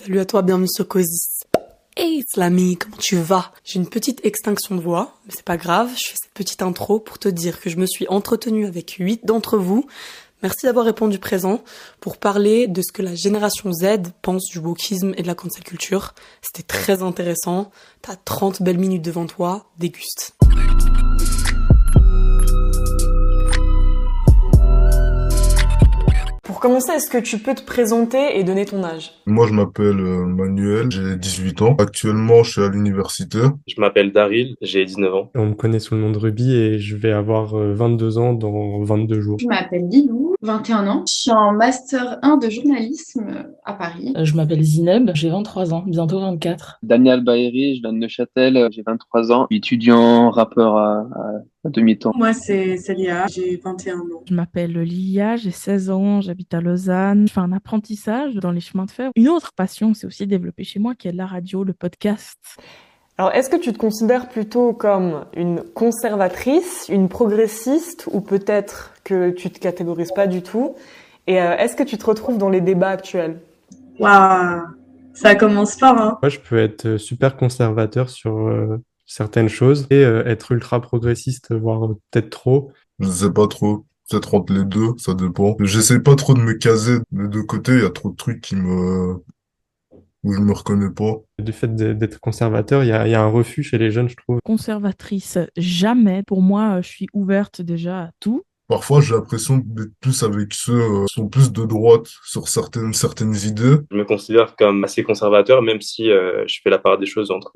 Salut à toi, bienvenue sur Cosis. Hey Slamy, comment tu vas? J'ai une petite extinction de voix, mais c'est pas grave, je fais cette petite intro pour te dire que je me suis entretenue avec huit d'entre vous. Merci d'avoir répondu présent pour parler de ce que la génération Z pense du wokisme et de la cancel culture. C'était très intéressant. T'as 30 belles minutes devant toi, déguste. Pour commencer, est-ce que tu peux te présenter et donner ton âge? Moi, je m'appelle euh, Manuel, j'ai 18 ans. Actuellement, je suis à l'université. Je m'appelle Daryl, j'ai 19 ans. On me connaît sous le nom de Ruby et je vais avoir 22 euh, ans dans 22 jours. Je m'appelle Lilou, 21 ans. Je suis en master 1 de journalisme à Paris. Euh, je m'appelle Zineb, j'ai 23 ans, bientôt 24. Daniel Baeri, je viens de Neuchâtel, j'ai 23 ans, étudiant, rappeur à, à demi-temps. Moi, c'est Célia, j'ai 21 ans. Je m'appelle Lia, j'ai 16 ans, j'habite à Lausanne. Je fais un apprentissage dans les chemins de fer. Une autre passion s'est aussi développée chez moi, qui est la radio, le podcast. Alors, est-ce que tu te considères plutôt comme une conservatrice, une progressiste, ou peut-être que tu te catégorises pas du tout? Et euh, est-ce que tu te retrouves dans les débats actuels? Waouh, ça commence fort. Hein Moi, je peux être euh, super conservateur sur euh, certaines choses et être ultra progressiste, voire peut-être trop. Je sais pas trop peut-être entre les deux, ça dépend. J'essaie pas trop de me caser des deux côtés, il y a trop de trucs qui me où je me reconnais pas. Du fait d'être conservateur, il y a, y a, un refus chez les jeunes, je trouve. Conservatrice, jamais. Pour moi, je suis ouverte déjà à tout. Parfois, j'ai l'impression d'être plus avec ceux euh, qui sont plus de droite sur certaines, certaines idées. Je me considère comme assez conservateur, même si euh, je fais la part des choses entre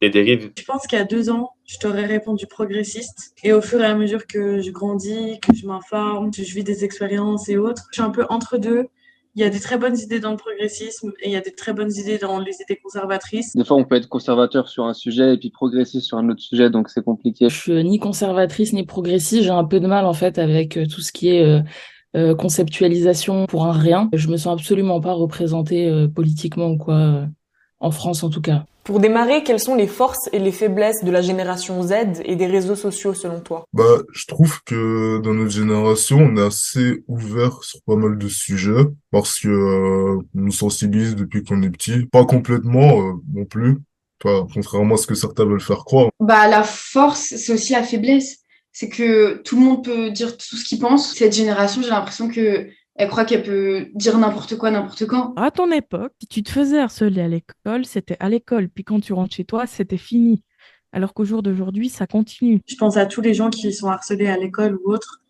les dérives. Je pense qu'il y a deux ans, je t'aurais répondu progressiste. Et au fur et à mesure que je grandis, que je m'informe, que je vis des expériences et autres, je suis un peu entre deux. Il y a des très bonnes idées dans le progressisme et il y a des très bonnes idées dans les idées conservatrices. Des fois, on peut être conservateur sur un sujet et puis progressiste sur un autre sujet, donc c'est compliqué. Je suis ni conservatrice ni progressiste. J'ai un peu de mal en fait avec euh, tout ce qui est euh, euh, conceptualisation pour un rien. Je me sens absolument pas représentée euh, politiquement ou quoi, euh, en France en tout cas. Pour démarrer, quelles sont les forces et les faiblesses de la génération Z et des réseaux sociaux selon toi? Bah, je trouve que dans notre génération, on est assez ouvert sur pas mal de sujets parce que euh, on nous sensibilise depuis qu'on est petit. Pas complètement euh, non plus, enfin, contrairement à ce que certains veulent faire croire. Bah, la force, c'est aussi la faiblesse. C'est que tout le monde peut dire tout ce qu'il pense. Cette génération, j'ai l'impression que elle croit qu'elle peut dire n'importe quoi, n'importe quand. À ton époque, si tu te faisais harceler à l'école, c'était à l'école. Puis quand tu rentres chez toi, c'était fini. Alors qu'au jour d'aujourd'hui, ça continue. Je pense à tous les gens qui sont harcelés à l'école ou autre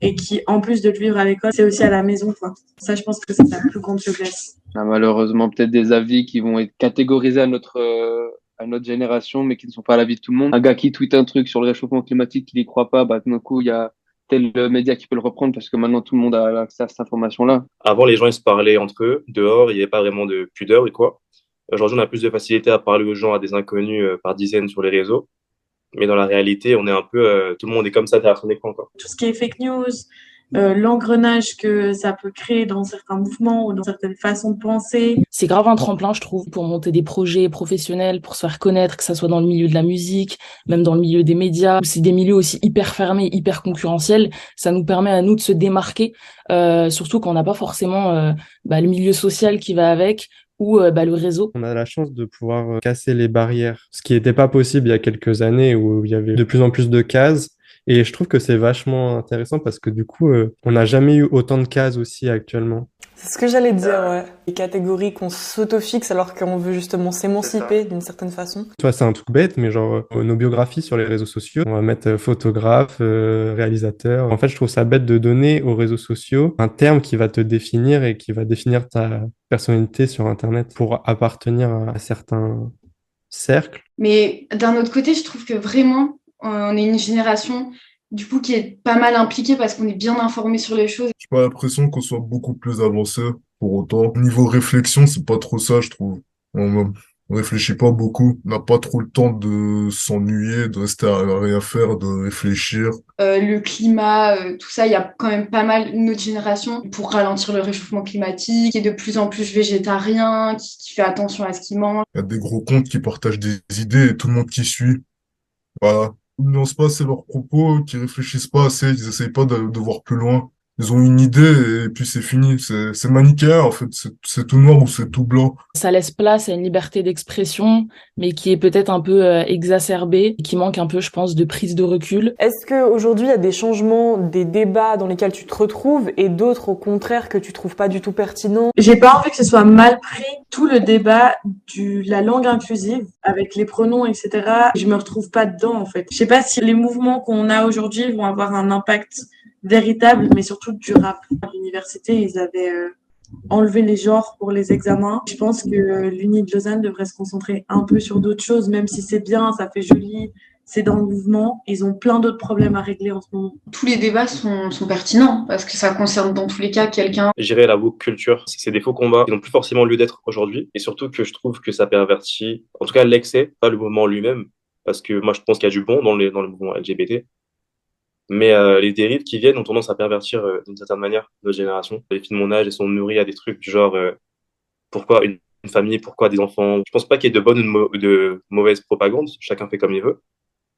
et qui, en plus de le vivre à l'école, c'est aussi à la maison. Quoi. Ça, je pense que c'est la plus grande faiblesse. Il y a malheureusement peut-être des avis qui vont être catégorisés à notre, euh, à notre génération, mais qui ne sont pas à l'avis de tout le monde. Un gars qui tweet un truc sur le réchauffement climatique, qui n'y croit pas, bah, d'un coup, il y a tel média qui peut le reprendre parce que maintenant tout le monde a accès à cette information-là. Avant, les gens ils se parlaient entre eux, dehors, il n'y avait pas vraiment de pudeur et quoi. Aujourd'hui, on a plus de facilité à parler aux gens, à des inconnus euh, par dizaines sur les réseaux. Mais dans la réalité, on est un peu, euh, tout le monde est comme ça derrière son écran. Quoi. Tout ce qui est fake news, euh, l'engrenage que ça peut créer dans certains mouvements ou dans certaines façons de penser. C'est grave un tremplin, je trouve, pour monter des projets professionnels, pour se faire connaître, que ça soit dans le milieu de la musique, même dans le milieu des médias. C'est des milieux aussi hyper fermés, hyper concurrentiels. Ça nous permet à nous de se démarquer, euh, surtout quand on n'a pas forcément euh, bah, le milieu social qui va avec ou euh, bah, le réseau. On a la chance de pouvoir euh, casser les barrières, ce qui n'était pas possible il y a quelques années où il y avait de plus en plus de cases. Et je trouve que c'est vachement intéressant parce que du coup, euh, on n'a jamais eu autant de cases aussi actuellement. C'est ce que j'allais dire, ouais. Les catégories qu'on s'autofixe alors qu'on veut justement s'émanciper d'une certaine façon. Toi, c'est un truc bête, mais genre, euh, nos biographies sur les réseaux sociaux, on va mettre euh, photographe, euh, réalisateur. En fait, je trouve ça bête de donner aux réseaux sociaux un terme qui va te définir et qui va définir ta personnalité sur Internet pour appartenir à certains cercles. Mais d'un autre côté, je trouve que vraiment, on est une génération du coup qui est pas mal impliquée parce qu'on est bien informé sur les choses. J'ai pas l'impression qu'on soit beaucoup plus avancé pour autant. Niveau réflexion, c'est pas trop ça, je trouve. On, on réfléchit pas beaucoup. On n'a pas trop le temps de s'ennuyer, de rester à rien faire, de réfléchir. Euh, le climat, euh, tout ça, il y a quand même pas mal notre génération pour ralentir le réchauffement climatique, qui est de plus en plus végétarien, qui, qui fait attention à ce qu'il mange. Il y a des gros comptes qui partagent des idées et tout le monde qui suit. Voilà. Nuancent pas assez leurs propos, qui réfléchissent pas assez, ils essayent pas de, de voir plus loin. Ils ont une idée et puis c'est fini. C'est, c'est manichéen, en fait. C'est, c'est tout noir ou c'est tout blanc. Ça laisse place à une liberté d'expression, mais qui est peut-être un peu euh, exacerbée, qui manque un peu, je pense, de prise de recul. Est-ce qu'aujourd'hui, il y a des changements, des débats dans lesquels tu te retrouves et d'autres, au contraire, que tu trouves pas du tout pertinents? J'ai pas envie que ce soit mal pris tout le débat de la langue inclusive avec les pronoms, etc. Je me retrouve pas dedans, en fait. Je sais pas si les mouvements qu'on a aujourd'hui vont avoir un impact véritable, mais surtout durable. À l'université, ils avaient euh, enlevé les genres pour les examens. Je pense que l'Uni de Lausanne devrait se concentrer un peu sur d'autres choses, même si c'est bien, ça fait joli, c'est dans le mouvement. Ils ont plein d'autres problèmes à régler en ce moment. Tous les débats sont, sont pertinents parce que ça concerne dans tous les cas quelqu'un. J'irai la woke culture. C'est des faux combats qui n'ont plus forcément lieu d'être aujourd'hui. Et surtout que je trouve que ça pervertit, en tout cas l'excès, pas le mouvement lui-même. Parce que moi, je pense qu'il y a du bon dans, les, dans le mouvement LGBT. Mais euh, les dérives qui viennent ont tendance à pervertir euh, d'une certaine manière notre génération. Les filles de mon âge, elles sont nourries à des trucs du genre euh, pourquoi une, famille, pourquoi des enfants? Je pense pas qu'il y ait de bonne ou de, mauvaise propagande. Chacun fait comme il veut.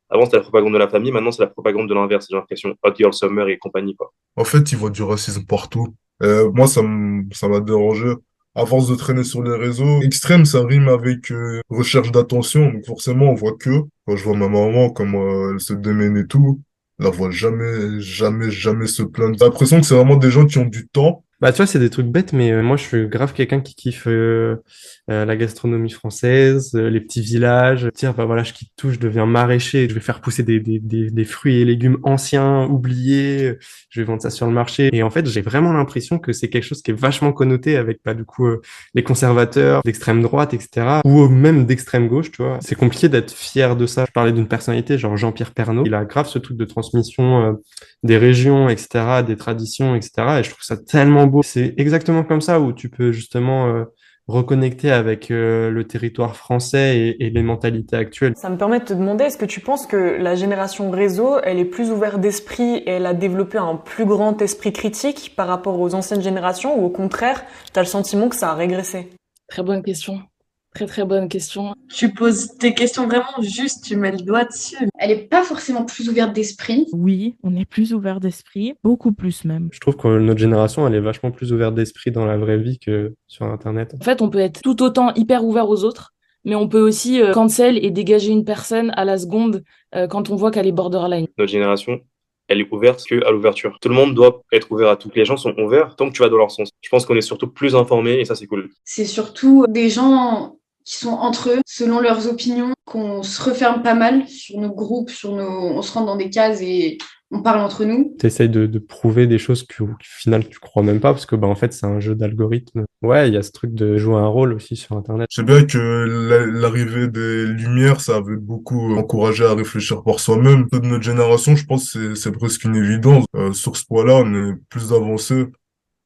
Avant, c'était la propagande de la famille. Maintenant, c'est la propagande de l'inverse. J'ai l'impression. Hot Girl Summer et compagnie, quoi. En fait, ils voient du racisme partout. Moi, ça m'a dérangé. À force de traîner sur les réseaux, extrême, ça rime avec recherche d'attention. Donc forcément, on voit que, quand je vois ma maman, comment elle se démène et tout, la voit jamais, jamais, jamais se plaindre. J'ai l'impression que c'est vraiment des gens qui ont du temps. Bah, tu vois, c'est des trucs bêtes, mais euh, moi, je suis grave quelqu'un qui kiffe euh, euh, la gastronomie française, euh, les petits villages. Tiens, bah voilà, je quitte tout, je deviens maraîcher, je vais faire pousser des, des, des, fruits et légumes anciens, oubliés, je vais vendre ça sur le marché. Et en fait, j'ai vraiment l'impression que c'est quelque chose qui est vachement connoté avec, bah, du coup, euh, les conservateurs d'extrême droite, etc., ou même d'extrême gauche, tu vois. C'est compliqué d'être fier de ça. Je parlais d'une personnalité, genre Jean-Pierre Pernaut. Il a grave ce truc de transmission des régions, etc., des traditions, etc. Et je trouve ça tellement beau. C'est exactement comme ça où tu peux justement euh, reconnecter avec euh, le territoire français et, et, les mentalités actuelles. Ça me permet de te demander, est-ce que tu penses que la génération réseau, elle est plus ouverte d'esprit et elle a développé un plus grand esprit critique par rapport aux anciennes générations ou au contraire, tu as le sentiment que ça a régressé? Très bonne question. Très très bonne question. Tu poses tes questions vraiment juste, tu mets le doigt dessus. Elle est pas forcément plus ouverte d'esprit. Oui, on est plus ouvert d'esprit, beaucoup plus même. Je trouve que notre génération, elle est vachement plus ouverte d'esprit dans la vraie vie que sur Internet. En fait, on peut être tout autant hyper ouvert aux autres, mais on peut aussi euh, cancel et dégager une personne à la seconde euh, quand on voit qu'elle est borderline. Notre génération, elle est ouverte que à l'ouverture. Tout le monde doit être ouvert à tout. Les gens sont ouverts tant que tu vas dans leur sens. Je pense qu'on est surtout plus informés et ça c'est cool. C'est surtout des gens qui sont entre eux, selon leurs opinions, qu'on se referme pas mal sur nos groupes, sur nos, on se rentre dans des cases et on parle entre nous. Tu essayes de, de, prouver des choses que, au final, tu crois même pas, parce que, bah, en fait, c'est un jeu d'algorithme. Ouais, il y a ce truc de jouer un rôle aussi sur Internet. C'est bien que l'arrivée des Lumières, ça avait beaucoup encouragé à réfléchir par soi-même. De notre génération, je pense que c'est presque une évidence. Euh, sur ce point-là, on est plus avancé.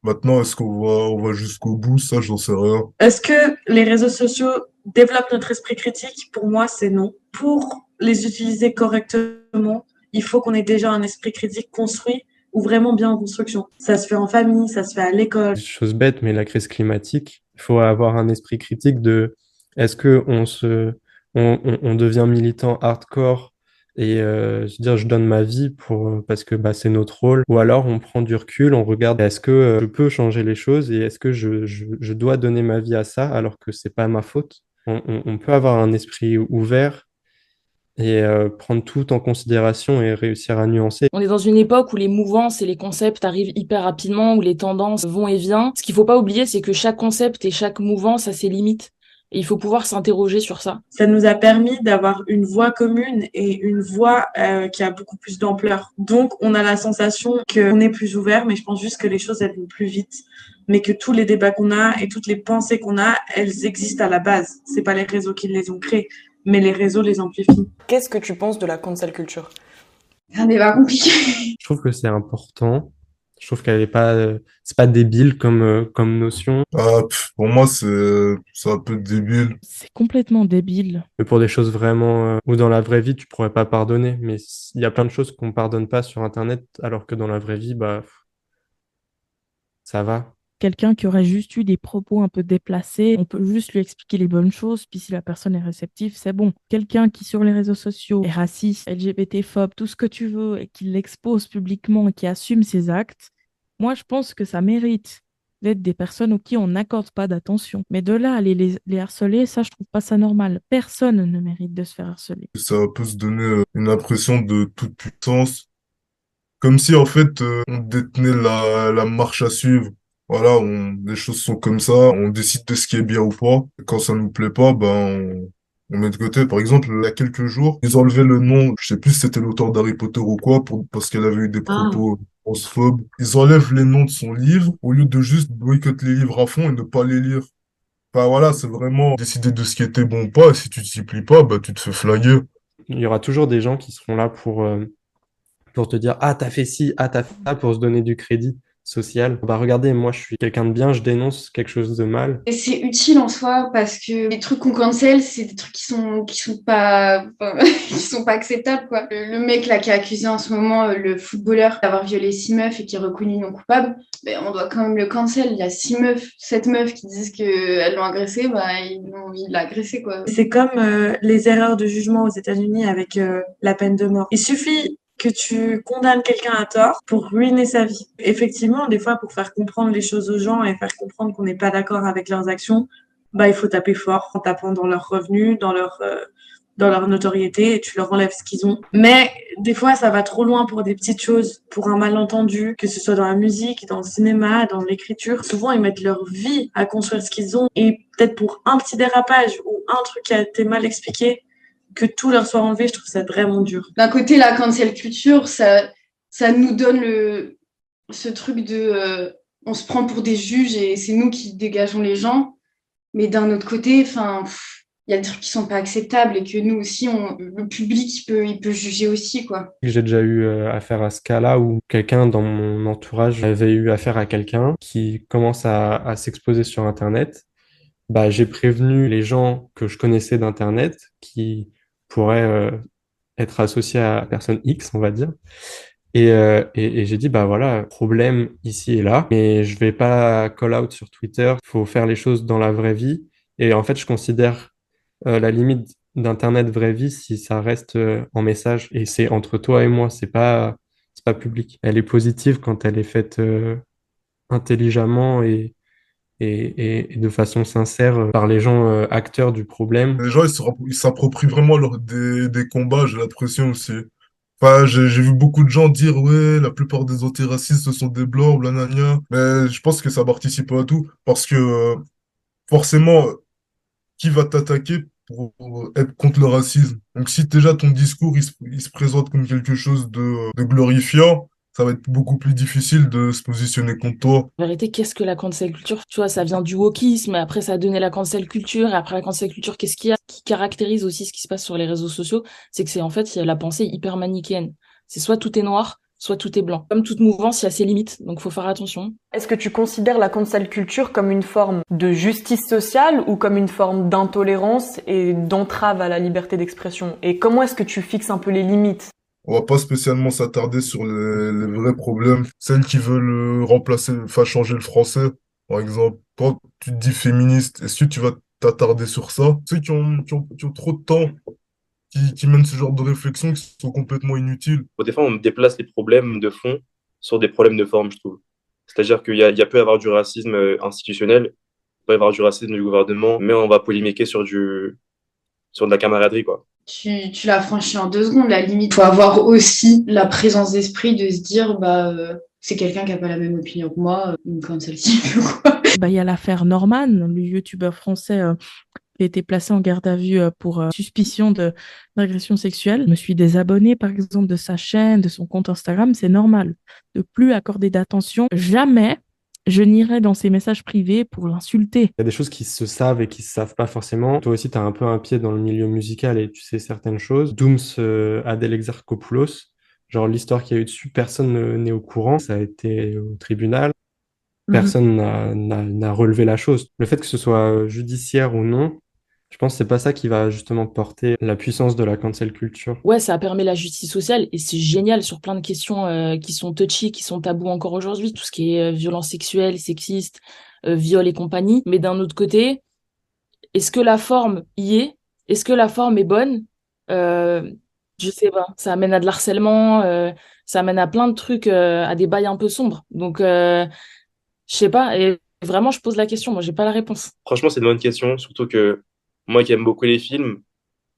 Maintenant, est-ce qu'on va, on va jusqu'au bout? Ça, j'en sais rien. Est-ce que les réseaux sociaux développent notre esprit critique Pour moi, c'est non. Pour les utiliser correctement, il faut qu'on ait déjà un esprit critique construit ou vraiment bien en construction. Ça se fait en famille, ça se fait à l'école. Chose bête, mais la crise climatique, il faut avoir un esprit critique de est-ce que on se, on, devient militant hardcore et euh, je dire je donne ma vie pour parce que bah c'est notre rôle ou alors on prend du recul on regarde est-ce que euh, je peux changer les choses et est-ce que je, je, je, dois donner ma vie à ça alors que c'est pas ma faute? On, peut avoir un esprit ouvert et euh, prendre tout en considération et réussir à nuancer. On est dans une époque où les mouvances et les concepts arrivent hyper rapidement, où les tendances vont et viennent. Ce qu'il faut pas oublier, c'est que chaque concept et chaque mouvance a ses limites. Et il faut pouvoir s'interroger sur ça. Ça nous a permis d'avoir une voix commune et une voix euh, qui a beaucoup plus d'ampleur. Donc, on a la sensation qu'on est plus ouvert, mais je pense juste que les choses, elles vont plus vite. Mais que tous les débats qu'on a et toutes les pensées qu'on a, elles existent à la base. C'est pas les réseaux qui les ont créés, mais les réseaux les amplifient. Qu'est-ce que tu penses de la cancel culture? C'est un débat compliqué. Je trouve que c'est important je trouve qu'elle est pas, c'est pas débile comme euh, comme notion. Ah, pff, pour moi, c'est c'est un peu débile. C'est complètement débile. Mais pour des choses vraiment euh, où dans la vraie vie tu pourrais pas pardonner, mais il y a plein de choses qu'on pardonne pas sur Internet, alors que dans la vraie vie, bah ça va quelqu'un qui aurait juste eu des propos un peu déplacés, on peut juste lui expliquer les bonnes choses, puis si la personne est réceptive, c'est bon. Quelqu'un qui sur les réseaux sociaux est raciste, LGBT-phobe, tout ce que tu veux, et qui l'expose publiquement et qui assume ses actes, Moi, je pense que ça mérite d'être des personnes aux qui on n'accorde pas d'attention. Mais de là, aller les, harceler, ça, je trouve pas ça normal. Personne ne mérite de se faire harceler. Ça peut se donner euh, une impression de toute puissance, comme si en fait euh, on détenait la, marche à suivre. Voilà, les choses sont comme ça, on décide de ce qui est bien ou pas. Quand ça nous plaît pas, ben on, on met de côté. Par exemple, il y a quelques jours, ils ont enlevé le nom, je sais plus si c'était l'auteur d'Harry Potter ou quoi, pour, parce qu'elle avait eu des Ah. propos transphobes. Ils enlèvent les noms de son livre au lieu de juste boycotter les livres à fond et ne pas les lire. Enfin voilà, c'est vraiment décider de ce qui était bon ou pas, et si tu t'y plies pas, bah tu te fais flaguer. Il y aura toujours des gens qui seront là pour, euh, pour te dire Ah, t'as fait ci, ah, t'as fait ça, pour se donner du crédit social. Bah, regardez, moi, je suis quelqu'un de bien, je dénonce quelque chose de mal. Et c'est utile en soi parce que les trucs qu'on cancel, c'est des trucs qui sont qui sont pas enfin, qui sont pas acceptables quoi. Le, mec là qui est accusé en ce moment, euh, le footballeur d'avoir violé six meufs et qui est reconnu non coupable, ben on doit quand même le cancel. Il y a six meufs, sept meufs qui disent que elles l'ont agressé, bah ils l'ont il agressé quoi. C'est comme euh, les erreurs de jugement aux États-Unis avec euh, la peine de mort. Il suffit que tu condamnes quelqu'un à tort pour ruiner sa vie. Effectivement, des fois, pour faire comprendre les choses aux gens et faire comprendre qu'on n'est pas d'accord avec leurs actions, bah, il faut taper fort en tapant dans leurs revenus, dans leur, euh, dans leur notoriété et tu leur enlèves ce qu'ils ont. Mais des fois, ça va trop loin pour des petites choses, pour un malentendu, que ce soit dans la musique, dans le cinéma, dans l'écriture. Souvent, ils mettent leur vie à construire ce qu'ils ont et peut-être pour un petit dérapage ou un truc qui a été mal expliqué, que tout leur soit enlevé, je trouve ça vraiment dur. D'un côté, la cancel culture, ça ça nous donne le ce truc de euh, on se prend pour des juges et c'est nous qui dégageons les gens. Mais d'un autre côté, enfin, il y a des trucs qui sont pas acceptables et que nous aussi, on, le public, il peut, il peut juger aussi, quoi. J'ai déjà eu euh, affaire à ce cas-là où quelqu'un dans mon entourage avait eu affaire à quelqu'un qui commence à, à s'exposer sur Internet. Bah, j'ai prévenu les gens que je connaissais d'Internet qui pourraient euh, être associés à personne X, on va dire. Et, euh, et, j'ai dit, bah voilà, problème ici et là, mais je vais pas call out sur Twitter, faut faire les choses dans la vraie vie. Et en fait, je considère euh, la limite d'Internet vraie vie si ça reste en message et c'est entre toi et moi, c'est pas, pas public. Elle est positive quand elle est faite intelligemment et, et, de façon sincère euh, par les gens euh, acteurs du problème. Les gens, ils s'approprient vraiment des, combats, j'ai l'impression aussi. Enfin, j'ai vu beaucoup de gens dire, ouais, la plupart des antiracistes, ce sont des blancs, blablabla. Mais je pense que ça participe pas à tout. Parce que, euh, forcément, qui va t'attaquer pour être contre le racisme? Donc, si déjà ton discours, il se, présente comme quelque chose de glorifiant, ça va être beaucoup plus difficile de se positionner contre toi. En vérité, qu'est-ce que la cancel culture? Tu vois, ça vient du wokisme, après ça a donné la cancel culture, et après la cancel culture, qu'est-ce qu'il y a? Qui caractérise aussi ce qui se passe sur les réseaux sociaux? C'est que c'est en fait il y a la pensée hyper manichéenne. C'est soit tout est noir, soit tout est blanc. Comme toute mouvance, il y a ses limites, donc faut faire attention. Est-ce que tu considères la cancel culture comme une forme de justice sociale ou comme une forme d'intolérance et d'entrave à la liberté d'expression? Et comment est-ce que tu fixes un peu les limites? On va pas spécialement s'attarder sur les, vrais problèmes. Celles qui veulent euh, remplacer, enfin changer le français, par exemple. Quand tu te dis féministe, est-ce que tu vas t'attarder sur ça? Ceux qui ont, trop de temps, qui, mènent ce genre de réflexion, qui sont complètement inutiles. Des fois, on déplace les problèmes de fond sur des problèmes de forme, je trouve. C'est-à-dire qu'il y a, il y a peut y avoir du racisme euh, institutionnel, il peut y avoir du racisme du gouvernement, mais on va polémiquer sur du, sur de la camaraderie, quoi. Tu, tu l'as franchi en deux secondes, la limite. Faut avoir aussi la présence d'esprit de se dire, bah, euh, c'est quelqu'un qui a pas la même opinion que moi, euh, une culture, quoi. Bah, il y a l'affaire Norman, le youtubeur français euh, qui a été placé en garde à vue pour euh, suspicion de d'agression sexuelle. Je me suis désabonnée, par exemple, de sa chaîne, de son compte Instagram. C'est normal de plus accorder d'attention. Jamais je n'irai dans ses messages privés pour l'insulter. Il y a des choses qui se savent et qui se savent pas forcément. Toi aussi, tu as un peu un pied dans le milieu musical et tu sais certaines choses. Dooms euh, Adèle Exarchopoulos, genre l'histoire qu'il y a eu dessus, personne ne- n'est au courant. Ça a été au tribunal. Personne n'a- relevé la chose. Le fait que ce soit judiciaire ou non, je pense que c'est pas ça qui va justement porter la puissance de la cancel culture. Ouais, ça permet la justice sociale et c'est génial sur plein de questions euh, qui sont touchy, qui sont tabous encore aujourd'hui, tout ce qui est euh, violence sexuelle, sexiste, euh, viol et compagnie. Mais d'un autre côté, est-ce que la forme y est? Est-ce que la forme est bonne? Euh, Je sais pas. Ça amène à de l'harcèlement, euh, ça amène à plein de trucs, euh, à des bails un peu sombres. Donc, euh, je sais pas. Et vraiment, je pose la question. Moi, j'ai pas la réponse. Franchement, c'est une bonne question, surtout que moi qui aime beaucoup les films,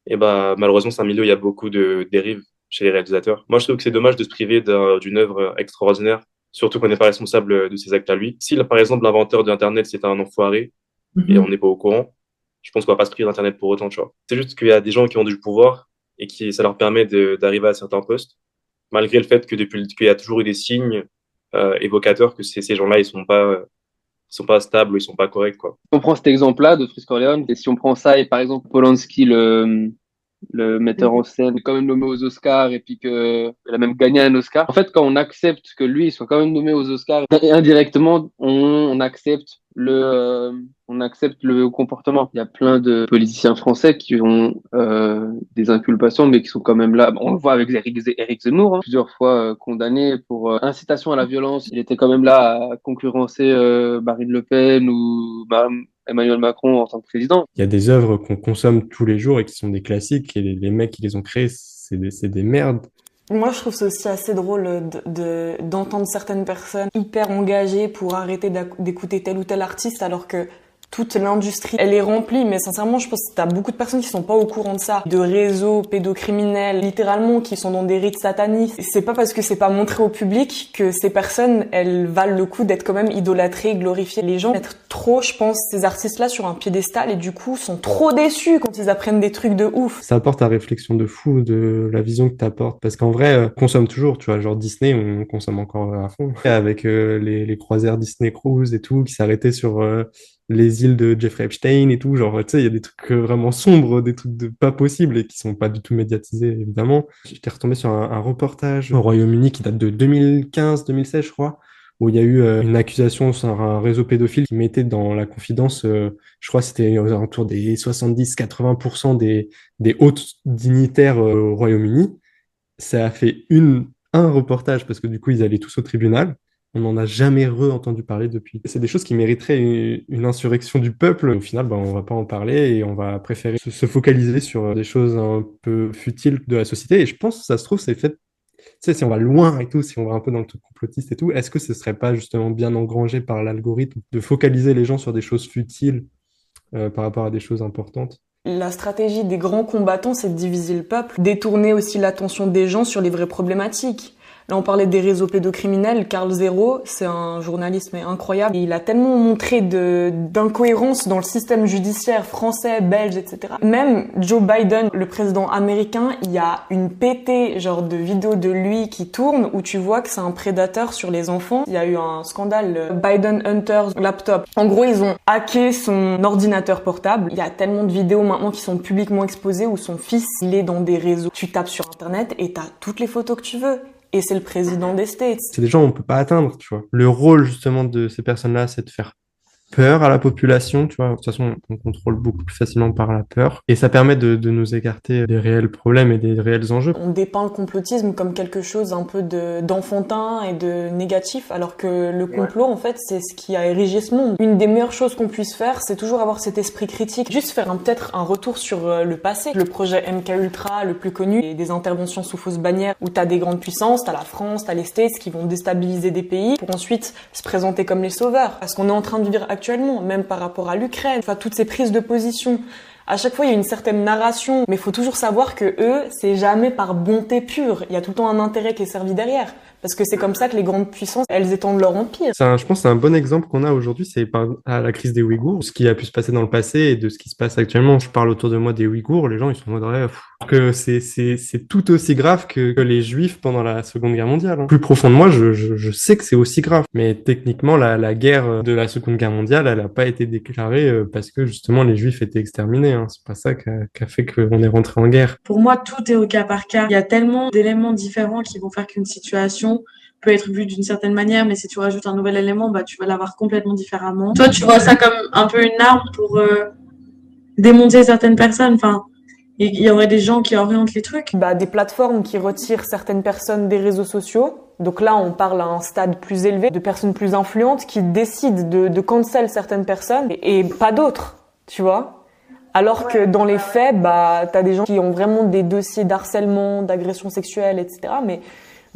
et bah, malheureusement, c'est un milieu où il y a beaucoup de dérives chez les réalisateurs. Moi, je trouve que c'est dommage de se priver d'une œuvre extraordinaire, surtout qu'on n'est pas responsable de ses actes à lui. Si, par exemple, l'inventeur d'Internet, c'est un enfoiré, et Mhm. on n'est pas au courant, je pense qu'on va pas se priver d'Internet pour autant, tu vois. C'est juste qu'il y a des gens qui ont du pouvoir et qui, ça leur permet d'arriver à certains postes, malgré le fait que depuis, qu'il y a toujours eu des signes euh, évocateurs que ces, ces gens-là, ils sont pas, euh, sont pas stables, ils sont pas corrects, quoi. On prend cet exemple-là de Frisk Orleans, et si on prend ça, et par exemple Polanski, le, le metteur en scène, est quand même nommé aux Oscars, et puis que il a même gagné un Oscar. En fait, quand on accepte que lui soit quand même nommé aux Oscars, indirectement, on accepte le, euh, on accepte le comportement. Il y a plein de politiciens français qui ont euh, des inculpations, mais qui sont quand même là. On le voit avec Eric, Ze- Eric Zemmour, hein, plusieurs fois euh, condamné pour euh, incitation à la violence. Il était quand même là à concurrencer euh, Marine Le Pen ou Emmanuel Macron en tant que président. Il y a des œuvres qu'on consomme tous les jours et qui sont des classiques, et les, mecs qui les ont créées, c'est des, des merdes. Moi, je trouve ça aussi assez drôle de, de- d'entendre certaines personnes hyper engagées pour arrêter d'écouter tel ou tel artiste alors que toute l'industrie, elle est remplie. Mais sincèrement, je pense que t'as beaucoup de personnes qui sont pas au courant de ça. De réseaux pédocriminels, littéralement, qui sont dans des rites satanistes. C'est pas parce que c'est pas montré au public que ces personnes, elles valent le coup d'être quand même idolâtrées, glorifiées. Les gens mettent trop, je pense, ces artistes-là sur un piédestal et du coup sont trop déçus quand ils apprennent des trucs de ouf. Ça apporte à réflexion de fou de la vision que t'apportes. Parce qu'en vrai, euh, on consomme toujours, tu vois, genre Disney, on consomme encore à fond. Avec euh, les, les croisières Disney Cruise et tout, qui s'arrêtaient sur euh, les îles de Jeffrey Epstein et tout. Genre, tu sais, il y a des trucs vraiment sombres, des trucs de pas possibles et qui sont pas du tout médiatisés, évidemment. J'étais retombé sur un, reportage au Royaume-Uni qui date de 2015-2016, je crois où il y a eu euh, une accusation sur un réseau pédophile qui mettait dans la confidence, euh, je crois c'était aux alentours des 70-80% des, des hautes dignitaires euh, au Royaume-Uni. Ça a fait une, un reportage parce que du coup, ils allaient tous au tribunal. On n'en a jamais re-entendu parler depuis. C'est des choses qui mériteraient une, insurrection du peuple. Au final, ben, on va pas en parler et on va préférer se, se focaliser sur des choses un peu futiles de la société. Et je pense que ça se trouve, c'est fait tu sais, si on va loin et tout, si on va un peu dans le truc complotiste et tout, est-ce que ce serait pas justement bien engrangé par l'algorithme de focaliser les gens sur des choses futiles euh, par rapport à des choses importantes? La stratégie des grands combattants, c'est de diviser le peuple, détourner aussi l'attention des gens sur les vraies problématiques. Là, on parlait des réseaux pédocriminels. Carl Zero, c'est un journaliste mais incroyable. Il a tellement montré de d'incohérence dans le système judiciaire français, belge, etc. Même Joe Biden, le président américain, il y a une pétée genre de vidéos de lui qui tourne où tu vois que c'est un prédateur sur les enfants. Il y a eu un scandale le Biden Hunters laptop. En gros, ils ont hacké son ordinateur portable. Il y a tellement de vidéos maintenant qui sont publiquement exposées où son fils, il est dans des réseaux. Tu tapes sur internet et t'as toutes les photos que tu veux et c'est le président des States. C'est des gens qu'on peut pas atteindre, tu vois. Le rôle justement de ces personnes-là, c'est de faire peur à la population, tu vois. De toute façon, on contrôle beaucoup plus facilement par la peur. Et ça permet de, de nous écarter des réels problèmes et des réels enjeux. On dépeint le complotisme comme quelque chose un peu de d'enfantin et de négatif, alors que le complot, en fait, c'est ce qui a érigé ce monde. Une des meilleures choses qu'on puisse faire, c'est toujours avoir cet esprit critique. Juste faire peut-être un retour sur euh, le passé. Le projet MK Ultra, le plus connu, et des interventions sous fausse bannière, où t'as des grandes puissances, t'as la France, t'as les States, qui vont déstabiliser des pays pour ensuite se présenter comme les sauveurs. Parce qu'on est en train de vivre actuellement, même par rapport à l'Ukraine, enfin toutes ces prises de position. À chaque fois, il y a une certaine narration, mais il faut toujours savoir que eux, c'est jamais par bonté pure. Il y a tout le temps un intérêt qui est servi derrière. Parce que c'est comme ça que les grandes puissances, elles étendent leur empire. Un- je pense que c'est un bon exemple qu'on a aujourd'hui, c'est par à la crise des Ouïghours, ce qui a pu se passer dans le passé et de ce qui se passe actuellement. Je parle autour de moi des Ouïghours, les gens ils sont en mode ouais, pff, que c'est tout aussi grave que, que les Juifs pendant la Seconde Guerre mondiale. hein. Plus profond de moi, je, je je sais que c'est aussi grave, mais techniquement la la guerre de la Seconde Guerre mondiale, elle a pas été déclarée euh, parce que justement les Juifs étaient exterminés. Hein. C'est pas ça qui a, qui a fait qu'on est rentré en guerre. Pour moi, tout est au cas par cas. Il y a tellement d'éléments différents qui vont faire qu'une situation peut être vue d'une certaine manière, mais si tu rajoutes un nouvel élément, bah, tu vas la voir complètement différemment. Toi, tu vois ça comme un peu une arme pour euh, démonter certaines personnes. Enfin, il y aurait des gens qui orientent les trucs. Bah, des plateformes qui retirent certaines personnes des réseaux sociaux. Donc là, on parle à un stade plus élevé de personnes plus influentes qui décident de, de cancel certaines personnes et, et pas d'autres, tu vois. Alors que dans les faits, bah, t'as des gens qui ont vraiment des dossiers d'harcèlement, d'agression sexuelle, etc. Mais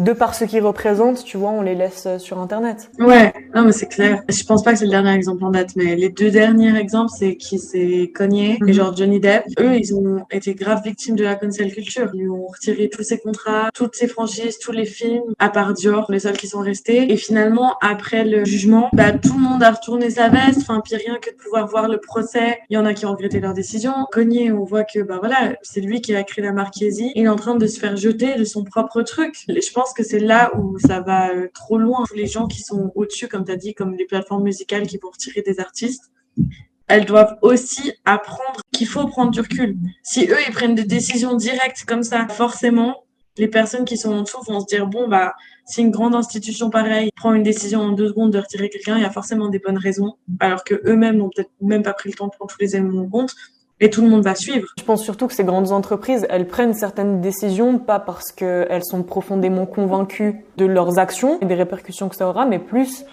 de par ce qu'ils représentent, tu vois, on les laisse euh, sur Internet. Ouais, non, mais c'est clair. Je pense pas que c'est le dernier exemple en date, mais les deux derniers exemples, c'est qui? C'est Kanye et Mhm. genre Johnny Depp. Eux, ils ont été graves victimes de la cancel culture. Ils ont retiré tous ses contrats, toutes ses franchises, tous les films, à part Dior, les seuls qui sont restés. Et finalement, après le jugement, bah, tout le monde a retourné sa veste. Enfin, puis rien que de pouvoir voir le procès, il y en a qui ont regretté leur décision. Kanye, on voit que, bah voilà, c'est lui qui a créé la Yeezy. Il est en train de se faire jeter de son propre truc. Et je pense que c'est là où ça va euh, trop loin. Les gens qui sont au-dessus, comme tu as dit, comme les plateformes musicales qui vont retirer des artistes, elles doivent aussi apprendre qu'il faut prendre du recul. Si eux, ils prennent des décisions directes comme ça, forcément, les personnes qui sont en dessous vont se dire, bon, bah, si une grande institution pareille prend une décision en deux secondes de retirer quelqu'un, il y a forcément des bonnes raisons, alors que eux-mêmes n'ont peut-être même pas pris le temps de prendre tous les éléments en compte, et tout le monde va suivre. Je pense surtout que ces grandes entreprises, elles prennent certaines décisions pas parce qu'elles sont profondément convaincues de leurs actions et des répercussions que ça aura, mais plus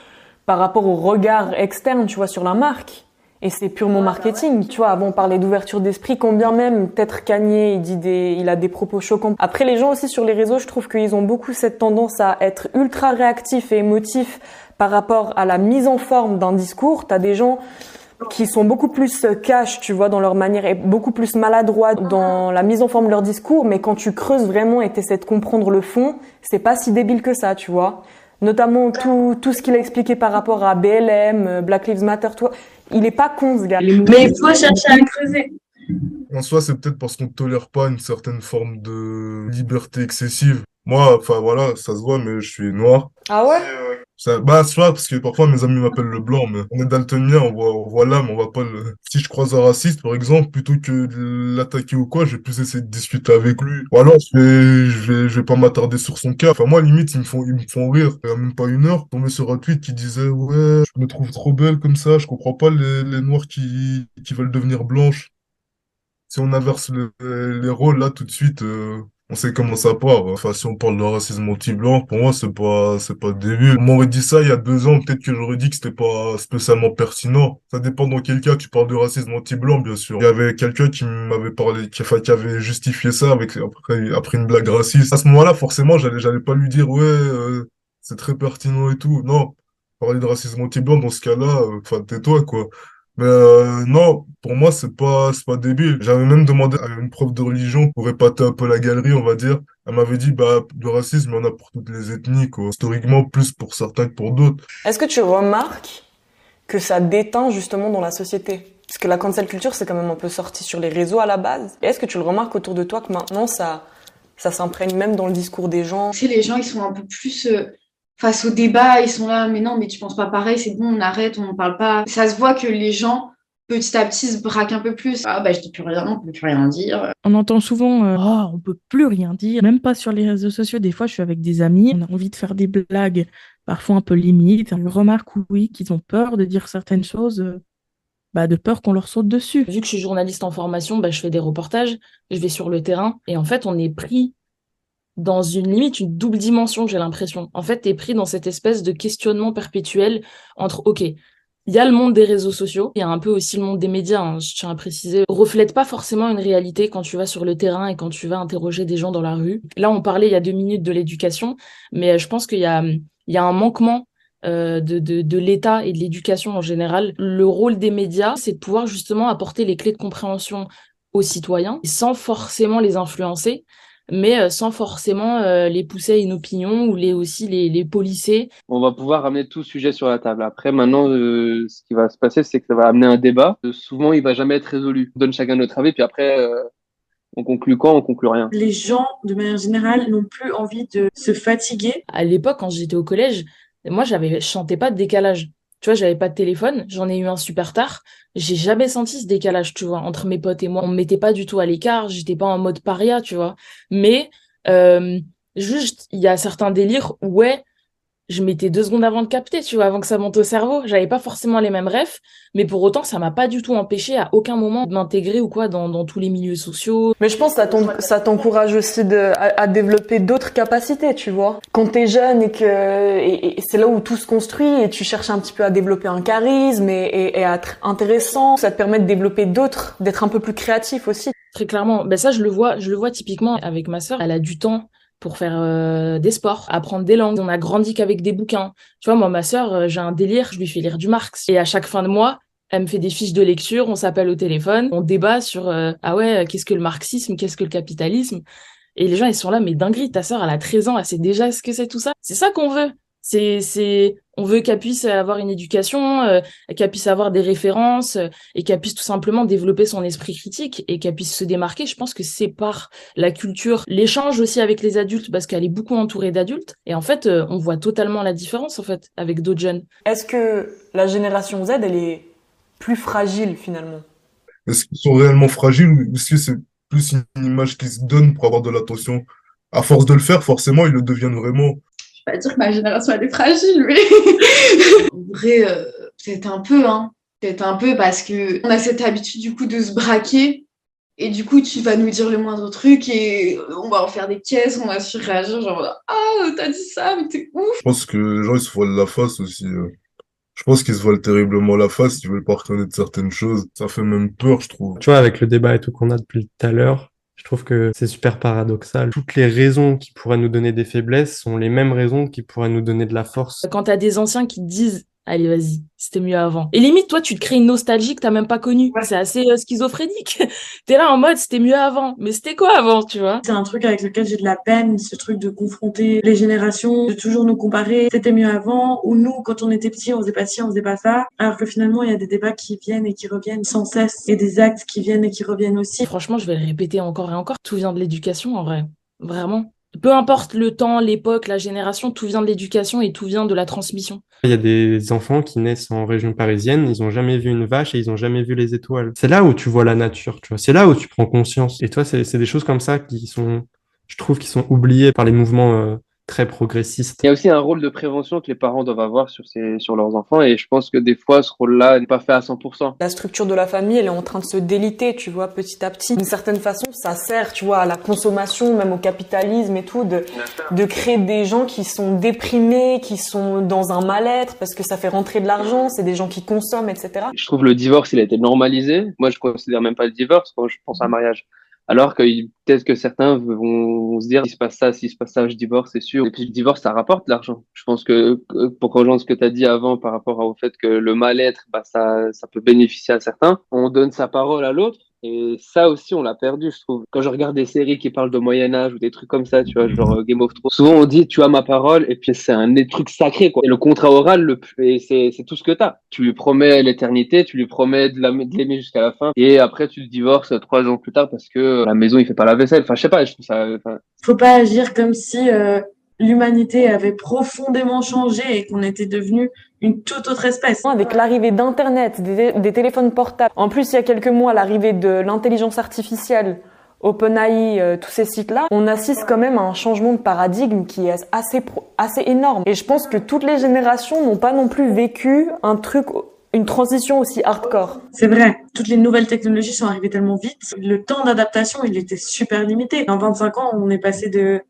par rapport au regard externe, tu vois, sur la marque. Et c'est purement marketing. Tu vois, avant on parlait d'ouverture d'esprit, combien même peut-être Kanye, il dit des, il a des propos choquants. Après, les gens aussi sur les réseaux, je trouve qu'ils ont beaucoup cette tendance à être ultra réactifs et émotifs par rapport à la mise en forme d'un discours. T'as des gens qui sont beaucoup plus euh, cash, tu vois, dans leur manière et beaucoup plus maladroits dans la mise en forme de leur discours, mais quand tu creuses vraiment et t'essaies de comprendre le fond, c'est pas si débile que ça, tu vois. Notamment tout, tout ce qu'il a expliqué par rapport à BLM, euh, Black Lives Matter, toi. Il est pas con, ce gars. Mais il faut chercher à creuser. En soi, c'est peut-être parce qu'on tolère pas une certaine forme de liberté excessive. Moi, enfin voilà, ça se voit, mais je suis noir. Ah ouais? Bah, c'est pas parce que parfois mes amis m'appellent le blanc, mais on est daltonien, on voit, on voit l'âme, on va pas le. Si je croise un raciste, par exemple, plutôt que de l'attaquer ou quoi, je vais plus essayer de discuter avec lui. Ou alors, je vais, je vais, pas m'attarder sur son cas. Enfin, moi, limite, ils me font, ils me font rire. Il y a même pas une heure, tombé sur un tweet qui disait, ouais, je me trouve trop belle comme ça, je comprends pas les, les noirs qui, qui veulent devenir blanches. Si on inverse le- les rôles là tout de suite, euh, on sait comment ça part. Enfin, si on parle de racisme anti-blanc, pour moi, c'est pas, c'est pas débile. On m'aurait dit ça il y a deux ans, peut-être que j'aurais dit que c'était pas spécialement pertinent. Ça dépend dans quel cas tu parles de racisme anti-blanc, bien sûr. Il y avait quelqu'un qui m'avait parlé, qui, enfin, qui avait justifié ça avec, après, après une blague raciste. À ce moment-là, forcément, j'allais, j'allais pas lui dire, ouais, euh, c'est très pertinent et tout. Non. Parler de racisme anti-blanc, dans ce cas-là, euh, enfin, tais-toi, quoi. Mais euh, non, pour moi, c'est pas, c'est pas débile. J'avais même demandé à une prof de religion pour épater un peu la galerie, on va dire. Elle m'avait dit, bah, le racisme, il y en a pour toutes les ethnies, quoi. Historiquement, plus pour certains que pour d'autres. Est-ce que tu remarques que ça déteint justement dans la société? Parce que la cancel culture, c'est quand même un peu sorti sur les réseaux à la base. Et est-ce que tu le remarques autour de toi que maintenant, ça, ça s'imprègne même dans le discours des gens? Tu sais, les gens, ils sont un peu plus euh, face au débat, ils sont là, mais non, mais tu penses pas pareil, c'est bon, on arrête, on n'en parle pas. Ça se voit que les gens, petit à petit, se braquent un peu plus. Ah bah, je dis plus rien, on peut plus rien dire. On entend souvent euh, oh, on peut plus rien dire, même pas sur les réseaux sociaux. Des fois, je suis avec des amis, on a envie de faire des blagues, parfois un peu limites. Je remarque, oui, qu'ils ont peur de dire certaines choses, euh, bah, de peur qu'on leur saute dessus. Vu que je suis journaliste en formation, bah, je fais des reportages, je vais sur le terrain, et en fait, on est pris dans une limite, une double dimension, j'ai l'impression. En fait, t'es pris dans cette espèce de questionnement perpétuel entre, OK, il y a le monde des réseaux sociaux, il y a un peu aussi le monde des médias, hein, je tiens à préciser, reflète pas forcément une réalité quand tu vas sur le terrain et quand tu vas interroger des gens dans la rue. Là, on parlait il y a deux minutes de l'éducation, mais euh, je pense qu'il y a, un manquement euh, de l'État et de l'éducation en général. Le rôle des médias, c'est de pouvoir justement apporter les clés de compréhension aux citoyens sans forcément les influencer mais euh, sans forcément euh, les pousser à une opinion ou les aussi les, les polisser. On va pouvoir ramener tout sujet sur la table. Après, maintenant, euh, ce qui va se passer, c'est que ça va amener un débat. Euh, souvent, il va jamais être résolu. On donne chacun notre avis, puis après, euh, on conclut quand, on conclut rien. Les gens, de manière générale, n'ont plus envie de se fatiguer. À l'époque, quand j'étais au collège, moi, j'avais, je sentais pas de décalage. Tu vois, j'avais pas de téléphone, j'en ai eu un super tard. J'ai jamais senti ce décalage, tu vois, entre mes potes et moi. On me mettait pas du tout à l'écart, j'étais pas en mode paria, tu vois. Mais euh, juste, il y a certains délires ouais, je mettais deux secondes avant de capter, tu vois, avant que ça monte au cerveau. J'avais pas forcément les mêmes rêves, mais pour autant, ça m'a pas du tout empêché à aucun moment de m'intégrer ou quoi dans, dans tous les milieux sociaux. Mais je pense que ça t'encourage aussi de, à, à développer d'autres capacités, tu vois. Quand t'es jeune et que et, et c'est là où tout se construit et tu cherches un petit peu à développer un charisme et, et, et à être intéressant, ça te permet de développer d'autres, d'être un peu plus créatif aussi. Très clairement, ben ça je le vois, je le vois typiquement avec ma sœur. Elle a du temps pour faire euh, des sports, apprendre des langues. On a grandi qu'avec des bouquins. Tu vois, moi, ma sœur, euh, j'ai un délire, je lui fais lire du Marx. Et à chaque fin de mois, elle me fait des fiches de lecture, on s'appelle au téléphone, on débat sur euh, ah ouais, qu'est-ce que le marxisme, qu'est-ce que le capitalisme? Et les gens, ils sont là, mais dinguerie, ta sœur, elle a 13 ans, elle sait déjà ce que c'est tout ça? C'est ça qu'on veut. C'est, c'est, on veut qu'elle puisse avoir une éducation, euh, qu'elle puisse avoir des références euh, et qu'elle puisse tout simplement développer son esprit critique et qu'elle puisse se démarquer. Je pense que c'est par la culture, l'échange aussi avec les adultes parce qu'elle est beaucoup entourée d'adultes. Et en fait, euh, on voit totalement la différence en fait avec d'autres jeunes. Est-ce que la génération Z, elle est plus fragile finalement? Est-ce qu'ils sont réellement fragiles ou est-ce que c'est plus une image qui se donne pour avoir de l'attention? À force de le faire, forcément, ils le deviennent vraiment pas dire que ma génération elle est fragile, mais en vrai, euh, peut-être un peu, hein. Peut-être un peu parce que on a cette habitude du coup de se braquer et du coup tu vas nous dire le moindre truc et on va en faire des caisses, on va surréagir genre ah t'as dit ça mais t'es ouf. Je pense que les gens ils se voilent la face aussi. euh. Je pense qu'ils se voilent terriblement la face, ils veulent pas reconnaître certaines choses. Ça fait même peur, je trouve. Tu vois, avec le débat et tout qu'on a depuis tout à l'heure, je trouve que c'est super paradoxal. Toutes les raisons qui pourraient nous donner des faiblesses sont les mêmes raisons qui pourraient nous donner de la force. Quand t'as des anciens qui disent allez vas-y, c'était mieux avant. Et limite, toi, tu te crées une nostalgie que t'as même pas connue. C'est assez euh, schizophrénique. T'es là en mode c'était mieux avant, mais c'était quoi avant, tu vois? C'est un truc avec lequel j'ai de la peine, ce truc de confronter les générations, de toujours nous comparer. C'était mieux avant, ou nous, quand on était petits, on faisait pas ci, on faisait pas ça. Alors que finalement, il y a des débats qui viennent et qui reviennent sans cesse, et des actes qui viennent et qui reviennent aussi. Franchement, je vais le répéter encore et encore. Tout vient de l'éducation, en vrai. Vraiment. Peu importe le temps, l'époque, la génération, tout vient de l'éducation et tout vient de la transmission. Il y a des enfants qui naissent en région parisienne, ils ont jamais vu une vache et ils ont jamais vu les étoiles. C'est là où tu vois la nature, tu vois. C'est là où tu prends conscience. Et toi, c'est c'est des choses comme ça qui sont, je trouve, qui sont oubliées par les mouvements euh, très progressistes. Il y a aussi un rôle de prévention que les parents doivent avoir sur, ces, sur leurs enfants et je pense que des fois ce rôle-là n'est pas fait à 100%. La structure de la famille, elle est en train de se déliter, tu vois, petit à petit. D'une certaine façon, ça sert, tu vois, à la consommation, même au capitalisme et tout, de, de créer des gens qui sont déprimés, qui sont dans un mal-être parce que ça fait rentrer de l'argent, c'est des gens qui consomment, etc. Je trouve le divorce, il a été normalisé. Moi, je considère même pas le divorce quand je pense à un mariage. Alors que peut-être que certains vont, se dire, s'il se passe ça, s'il se passe ça, je divorce, c'est sûr. Et puis le divorce, ça rapporte de l'argent. Je pense que que- pour rejoindre ce que tu as dit avant par rapport au fait que le mal-être, bah, ça, ça peut bénéficier à certains, on donne sa parole à l'autre. Et ça aussi, on l'a perdu, je trouve. Quand je regarde des séries qui parlent de Moyen Âge ou des trucs comme ça, tu vois, genre euh, Game of Thrones, souvent on dit, tu as ma parole, et puis c'est un des trucs sacrés, quoi. Et le contrat oral, le, c'est, c'est tout ce que t'as. Tu lui promets l'éternité, tu lui promets de la- de l'aimer jusqu'à la fin, et après tu le divorces trois ans plus tard parce que la maison il fait pas la vaisselle. Enfin, je sais pas, je trouve ça. Faut pas agir comme si euh, l'humanité avait profondément changé et qu'on était devenu une toute autre espèce. Avec l'arrivée d'Internet, des, des téléphones portables, en plus il y a quelques mois l'arrivée de l'intelligence artificielle, OpenAI, euh, tous ces sites-là, on assiste quand même à un changement de paradigme qui est assez, assez énorme. Et je pense que toutes les générations n'ont pas non plus vécu un truc, une transition aussi hardcore. C'est vrai, toutes les nouvelles technologies sont arrivées tellement vite. Le temps d'adaptation, il était super limité. En 25 ans, on est passé de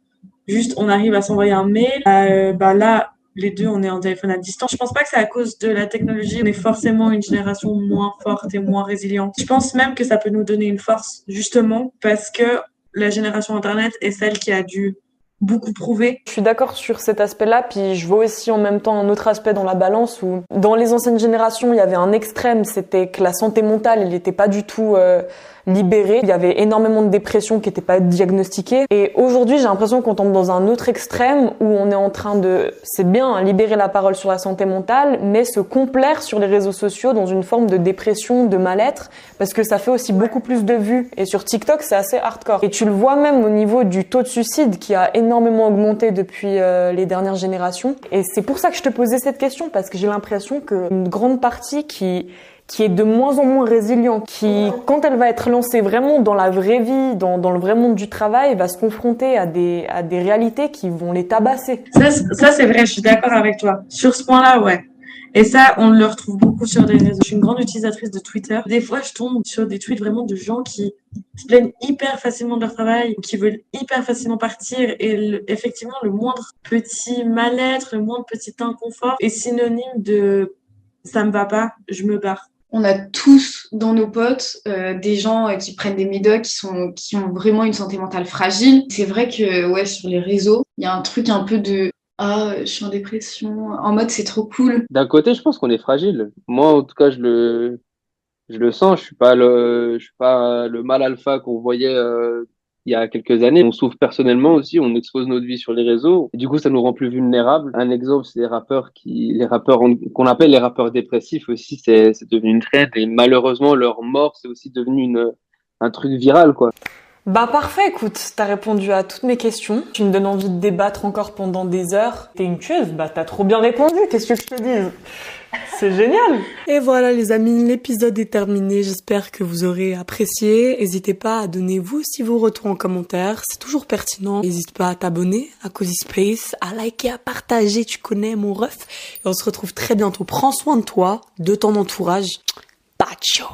juste on arrive à s'envoyer un mail euh, bah là, les deux, on est en téléphone à distance. Je pense pas que c'est à cause de la technologie. On est forcément une génération moins forte et moins résiliente. Je pense même que ça peut nous donner une force, justement, parce que la génération Internet est celle qui a dû beaucoup prouver. Je suis d'accord sur cet aspect-là, puis je vois aussi en même temps un autre aspect dans la balance où dans les anciennes générations, il y avait un extrême, c'était que la santé mentale, elle n'était pas du tout euh, libérée. Il y avait énormément de dépression qui n'était pas diagnostiquée. Et aujourd'hui, j'ai l'impression qu'on tombe dans un autre extrême où on est en train de, c'est bien, hein, libérer la parole sur la santé mentale, mais se complaire sur les réseaux sociaux dans une forme de dépression, de mal-être, parce que ça fait aussi beaucoup plus de vues. Et sur TikTok, c'est assez hardcore. Et tu le vois même au niveau du taux de suicide qui a énormément augmenté depuis euh, les dernières générations. Et c'est pour ça que je te posais cette question, parce que j'ai l'impression qu'une grande partie qui qui est de moins en moins résilient, qui, quand elle va être lancée vraiment dans la vraie vie, dans, dans le vrai monde du travail, va se confronter à des, à des réalités qui vont les tabasser. Ça, c'est vrai, je suis d'accord avec toi. Sur ce point-là, ouais. Et ça, on le retrouve beaucoup sur les réseaux. Je suis une grande utilisatrice de Twitter. Des fois, je tombe sur des tweets vraiment de gens qui se plaignent hyper facilement de leur travail, qui veulent hyper facilement partir. Et effectivement, le moindre petit mal-être, le moindre petit inconfort est synonyme de ça me va pas, je me barre. On a tous dans nos potes euh, des gens qui prennent des médocs, qui sont qui ont vraiment une santé mentale fragile. C'est vrai que sur les réseaux, il y a un truc un peu de ah, je suis en dépression. En mode, c'est trop cool. D'un côté, je pense qu'on est fragile. Moi, en tout cas, je le, sens. Je suis pas le, suis pas le mal alpha qu'on voyait euh, il y a quelques années. On souffre personnellement aussi. On expose notre vie sur les réseaux. Et du coup, ça nous rend plus vulnérables. Un exemple, c'est les rappeurs qui, qu'on appelle les rappeurs dépressifs aussi. C'est, devenu une traite. Et malheureusement, leur mort, c'est aussi devenu un truc viral, quoi. Bah parfait, écoute, t'as répondu à toutes mes questions. Tu me donnes envie de débattre encore pendant des heures. T'es une tueuse, bah t'as trop bien répondu, qu'est-ce que je te dis C'est génial Et voilà les amis, l'épisode est terminé, j'espère que vous aurez apprécié. N'hésitez pas à donner vous aussi vos retours en commentaire, c'est toujours pertinent. N'hésite pas à t'abonner à Cozy Space, à liker, à partager, tu connais mon ref. Et on se retrouve très bientôt. Prends soin de toi, de ton entourage. Pacho